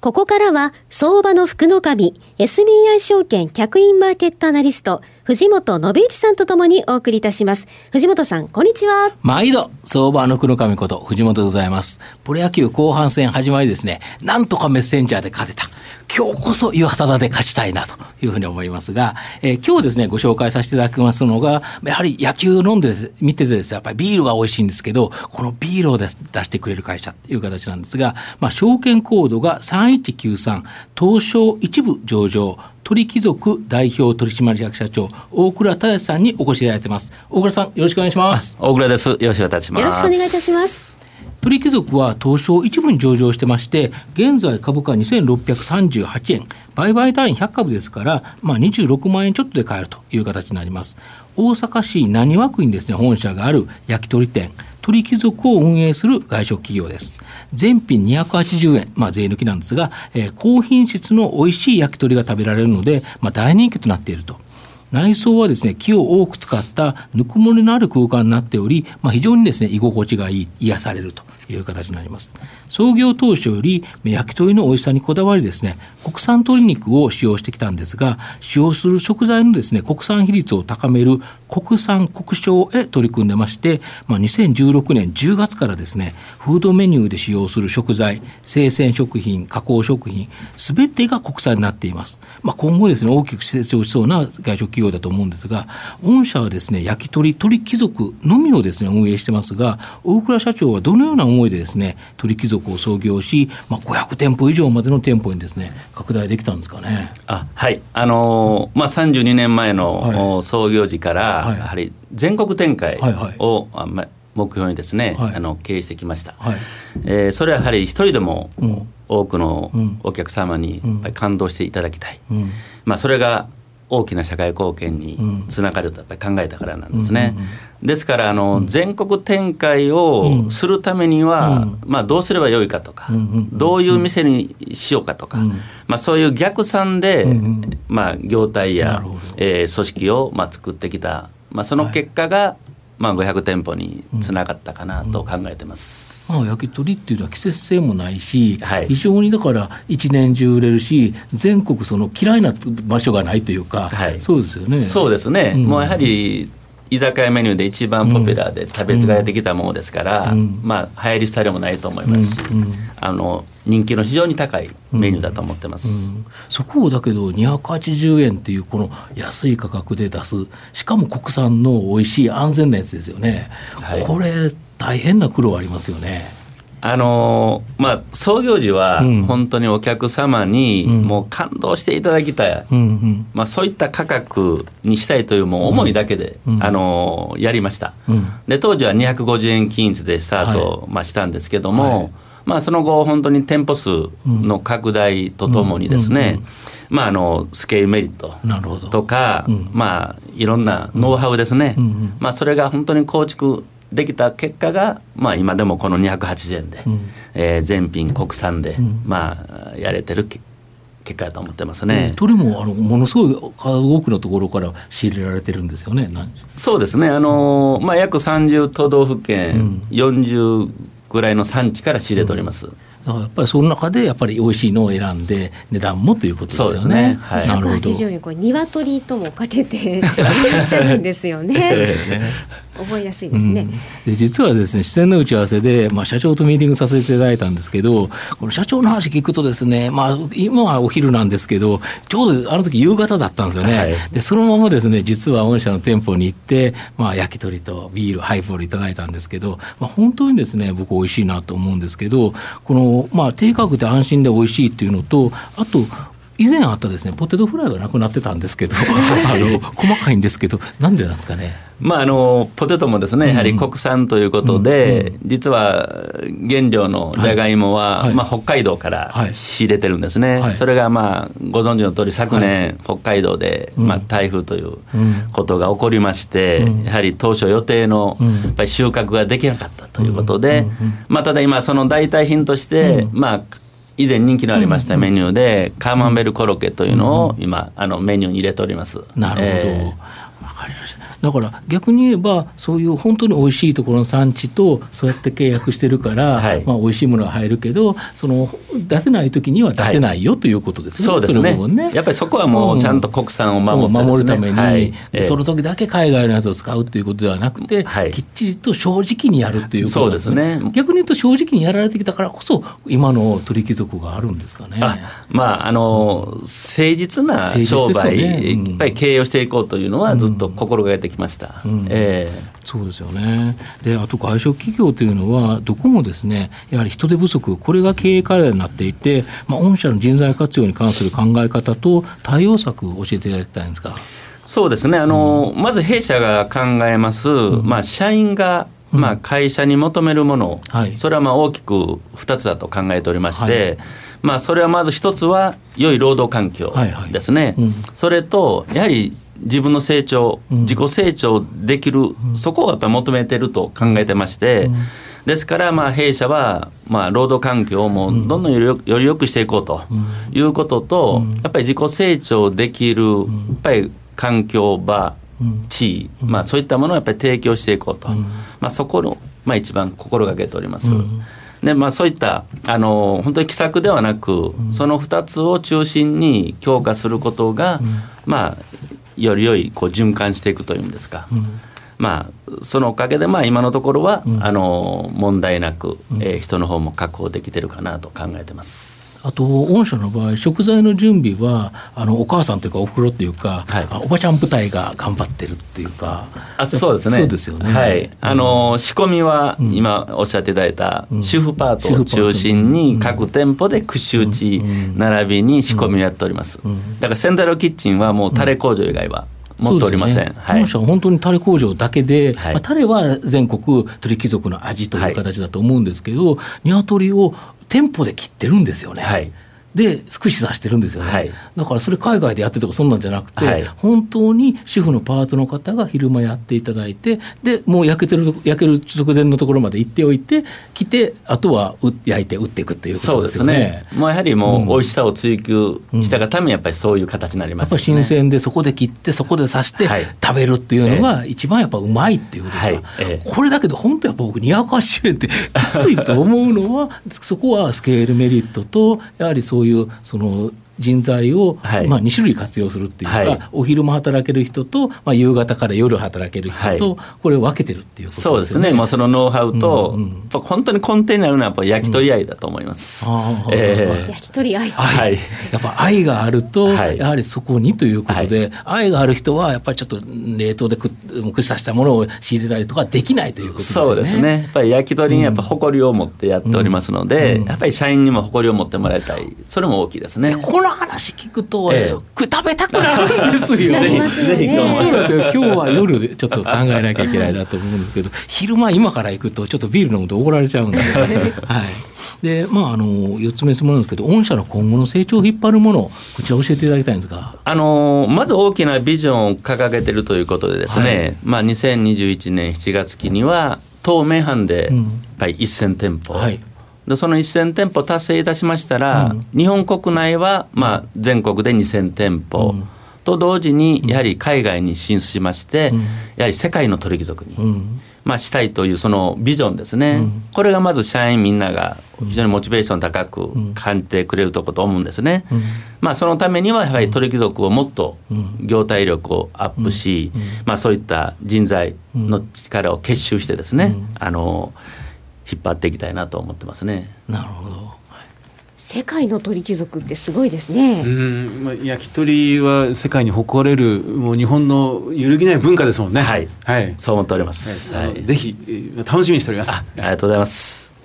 ここからは相場の福の神 SBI 証券客員マーケットアナリスト藤本信之さんとともにお送りいたします。藤本さん、こんにちは。毎度、相場の福の神こと藤本でございます。プロ野球後半戦始まりですね、なんとかメッセンジャーで勝てた。今日こそ岩貞で勝ちたいなというふうに思いますが、えー、今日ですね、ご紹介させていただきますのが、やはり野球飲んで見ててですね、やっぱりビールが美味しいんですけど、このビールを出してくれる会社という形なんですが、まあ、証券コードが3193、東証一部上場、鳥貴族代表取締役社長、大倉忠さんにお越しいただいてます。大倉さん、よろしくお願いします。大倉です。よろしくお願いします。よろしくお願いいたします。鳥貴族は東証一部に上場してまして、現在株価2638円、売買単位100株ですから、まあ、26万円ちょっとで買えるという形になります。大阪市浪速区にですね、本社がある焼き鳥店、鳥貴族を運営する外食企業です。全品280円、まあ、税抜きなんですが、えー、高品質の美味しい焼き鳥が食べられるので、まあ、大人気となっていると。内装はですね、木を多く使ったぬくもりのある空間になっており、まあ、非常にですね、居心地がいい、癒されるという形になります。創業当初より焼き鳥の美味しさにこだわりですね、国産鶏肉を使用してきたんですが、使用する食材のですね、国産比率を高める国産国商へ取り組んでまして、まあ、2016年10月からですね、フードメニューで使用する食材、生鮮食品、加工食品、すべてが国産になっています。まあ、今後ですね、大きく成長しそうな外食企業だと思うんですが、御社はですね、焼き鳥、鳥貴族のみをですね、運営してますが、大倉社長はどのような思いでですね、鳥貴族を創業し、まあ、500店舗以上までの店舗にですね、拡大できたんですかね。あはい、あのー、まあ、32年前の、はい、創業時から、はい、やはり全国展開を、はいはい、目標にですね、はい、あの経営してきました、はい、えー、それはやはり一人でも多くのお客様にやっぱり感動していただきたい、うん、まあ、それが大きな社会貢献につながるとやっぱり考えたからなんですね。ですからあの、全国展開をするためには、まあ、どうすればよいかとか、どういう店にしようかとか、まあ、そういう逆算で、まあ、業態や、えー、組織をまあ作ってきた、まあ、その結果が、まあ、500店舗につながったかなと考えてます、うんうん、まあ、焼き鳥っていうのは季節性もないし、はい、非常にだから一年中売れるし全国その嫌いな場所がないというか、はい、そうですよね。そうですね、うん、もうやはり居酒屋メニューで一番ポピュラーで食べ継がれてきたものですから、うん、まあ流行り廃れもないと思いますし、うん。うん、あの人気の非常に高いメニューだと思ってます、そこをだけど280円っていうこの安い価格で出すしかも国産の美味しい安全なやつですよね、はい、これ大変な苦労ありますよね。あのー、まあ、創業時は本当にお客様にもう感動していただきたい、うんうん、まあ、そういった価格にしたいというもう思いだけで、うん、あのー、やりました、うん、で当時は250円均一でスタート、はい、まあ、したんですけども、はい、まあ、その後本当に店舗数の拡大とともにですね、まあ、あのスケールメリットとか、まあ、いろんなノウハウですね、まあ、それが本当に構築できた結果が、まあ、今でもこの280円で、うん、えー、全品国産で、うん、まあ、やれてる結果だと思ってますね。鳥もあのものすごい多くのところから仕入れられてるんですよね。そうですね。あのまあ約30都道府県、うん、40ぐらいの産地から仕入れております。うんやっぱりその中でやっぱり美味しいのを選んんで値段もということですよね。ねはい、なるほど。円これ鶏ともかけて いらっしゃるんですよね。覚えやすいですね、うん、で実はですね視線の打ち合わせで、まあ、社長とミーティングさせていただいたんですけどこの社長の話聞くとですね、まあ、今はお昼なんですけどちょうどあの時夕方だったんですよね、はい、でそのままですね実は御社の店舗に行って、まあ、焼き鳥とビールハイボールいただいたんですけど、まあ、本当にですね僕美味しいなと思うんですけどこの、まあ、低価格で安心で美味しいっていうのとあと以前あったですねポテトフライがなくなってたんですけど あの細かいんですけどなんでなんですかね？まあ、あのポテトもですねやはり国産ということで、実は原料のじゃがいもは、まあ、北海道から仕入れてるんですね、それがまあご存知の通り昨年、北海道で、まあ、台風ということが起こりまして、やはり当初予定のやっぱり収穫ができなかったということで、まあ、ただ今その代替品として、まあ以前人気のありましたメニューで、カーマンベルコロッケというのを今あのメニューに入れております。なるほど、えー、わかりましただから逆に言えばそういう本当に美味しいところの産地とそうやって契約してるから、はい。まあ、美味しいものが入るけどその出せない時には出せないよ、ということですね。そうですね。ね。やっぱりそこはもうちゃんと国産を守,、守るために、はい、その時だけ海外のやつを使うということではなくて、はい、きっちりと正直にやるということですね。逆に言うと正直にやられてきたからこそ今の鳥貴族があるんですかね。あまああの誠実な商売、ね。うん、やっぱり経営をしていこうというのはずっと心がけててきました。うん、えー、そうですよね。であと外食企業というのはどこもですねやはり人手不足これが経営課題になっていて、まあ、御社の人材活用に関する考え方と対応策を教えていただきたいんですか？そうですね。あの、うん、まず弊社が考えます、うん、まあ、社員がまあ、会社に求めるもの、はい、それはまあ大きく2つだと考えておりまして、はい、まあ、それはまず1つは良い労働環境ですね、はいはい。うん、それとやはり自分の成長、自己成長できる、そこをやっぱり求めてると考えてまして、ですからまあ弊社はまあ労働環境をもうどんどんよりよくしていこうということと、やっぱり自己成長できる、やっぱり環境場、地位、まあ、そういったものをやっぱり提供していこうと、まあ、そこの、まあ、一番心がけております。でまあ、そういったあの本当に奇策ではなく、その2つを中心に強化することが、まあ、より良いこう循環していくというんですか、うん、まあ、そのおかげでまあ今のところは、うん、あの問題なく、えー、人の方も確保できてるかなと考えてます。あと御社の場合食材の準備はあのお母さんというかおふくろっていうか、はい、おばちゃん部隊が頑張ってるっていうか。あそうですね。そうですよね、はい、あの仕込みは今おっしゃっていただいた主婦パートを中心に各店舗で串打ち並びに仕込みをやっております。だから仙台のキッチンはもうタレ工場以外は、持っておりません。ね、はい、本社は本当にタレ工場だけで、はい、まあ、タレは全国鳥貴族の味という形だと思うんですけど、はい、鶏を店舗で切ってるんですよね。はいで串刺してるんですよね、はい、だからそれ海外でやってとかそんなんじゃなくて、はい、本当に主婦のパートの方が昼間やっていただいてでもう焼けてる焼ける直前のところまで行っておいて来てあとは焼いて打っていくっていうことですよね。そうですね。もうやはりもう美味しさを追求したがためにやっぱりそういう形になります、ね、やっぱ新鮮でそこで切ってそこで刺して食べるっていうのが一番やっぱうまいっていうことですか。ら、はい。ええ、これだけど本当やっぱ僕280円ってきついと思うのはそこはスケールメリットとやはりそういういうその人材を、はい、まあ、2種類活用するっていうか、はい、お昼も働ける人と、まあ、夕方から夜働ける人と、はい、これを分けてるっていうことですね。そうですね、もうそのノウハウと、うんうん、本当に根底になるのはやっぱ焼き鳥愛だと思います。うんえー、焼き鳥愛、はい、やっぱ愛があると、やはりそこにということで、愛がある人はやっぱりちょっと冷凍でく串刺したものを仕入れたりとかできないということですね。そうですね。やっぱり焼き鳥にやっぱ誇りを持ってやっておりますので、やっぱり社員にも誇りを持ってもらいたい。それも大きいですね。この話聞くと、ええ、食べたくなるんですよ。ぜひ、ぜひ、そうですよ。今日は夜ちょっと考えなきゃいけないなと思うんですけど、昼間今から行くとちょっとビール飲むと怒られちゃうんで、はい。で、まああの四つ目質問なんですけど、御社の今後の成長を引っ張るもの、こちら教えていただきたいんですが、あのまず大きなビジョンを掲げてるということでですね、はい、まあ2021年7月期には当面半でやっぱり1000店舗。はいでその1000店舗達成いたしましたら、うん、日本国内はまあ全国で2000店舗、と同時にやはり海外に進出しまして、やはり世界の鳥貴族に、まあ、したいというそのビジョンですね、これがまず社員みんなが非常にモチベーション高く感じてくれるとこと思うんですね、まあ、そのためにはやはり鳥貴族をもっと業態力をアップし、まあ、そういった人材の力を結集してですね、あの引っ張っていきたいなと思ってますね。なるほど世界の鳥貴族ってすごいですね。うん、まあ、焼き鳥は世界に誇れるもう日本の揺るぎない文化ですもんね。はい、はい、そう思っております。はい、ぜひ楽しみにしております。ありがとうございます。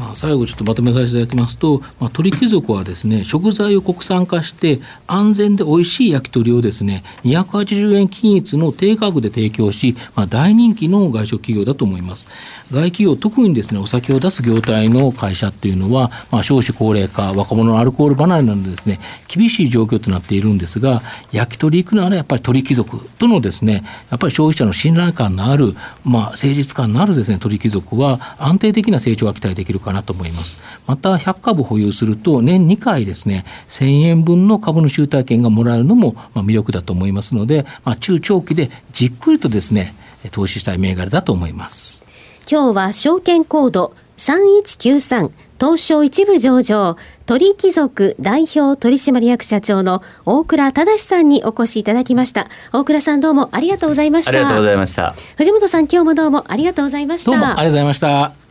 まあ、最後ちょっとまとめさせていただきますと、まあ、鳥貴族はですね食材を国産化して安全で美味しい焼き鳥をですね280円均一の低価格で提供し、まあ、大人気の外食企業だと思います。外企業特にですねお酒を出す業態の会社っていうのは、まあ、少子高齢化若者のアルコール離れなどですね厳しい状況となっているんですが焼き鳥行くならやっぱり鳥貴族とのですねやっぱり消費者の信頼感のある、まあ、誠実感のあるですね鳥貴族は安定的な成長が期待できるかなと思います。また、100株保有すると、年2回ですね、1000円分の株の集体権がもらえるのも、まあ、魅力だと思いますので、まあ、中長期でじっくりとですね、投資したい銘柄だと思います。今日は証券コード3193東証一部上場鳥貴族代表取締役社長の大倉忠さんにお越しいただきました。大倉さんどうもありがとうございました。ありがとうございました。藤本さん今日もどうもありがとうございました。どうもありがとうございました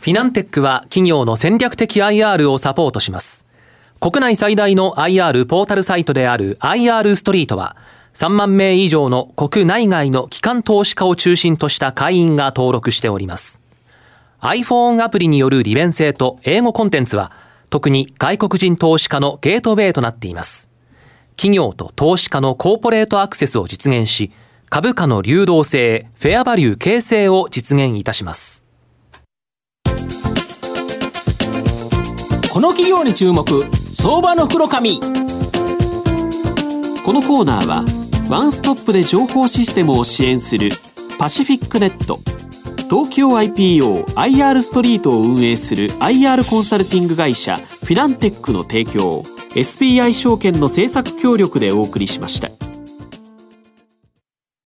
フィナンテックは企業の戦略的 IR をサポートします。国内最大の IR ポータルサイトである IR ストリートは、3万名以上の国内外の機関投資家を中心とした会員が登録しております。iPhone アプリによる利便性と英語コンテンツは、特に外国人投資家のゲートウェイとなっています。企業と投資家のコーポレートアクセスを実現し、株価の流動性、フェアバリュー形成を実現いたします。この企業に注目。相場の袋紙このコーナーはワンストップで情報システムを支援するパシフィックネット。東京 IPOIR ストリートを運営する IR コンサルティング会社フィナンテックの提供 SBI 証券の政策協力でお送りしました。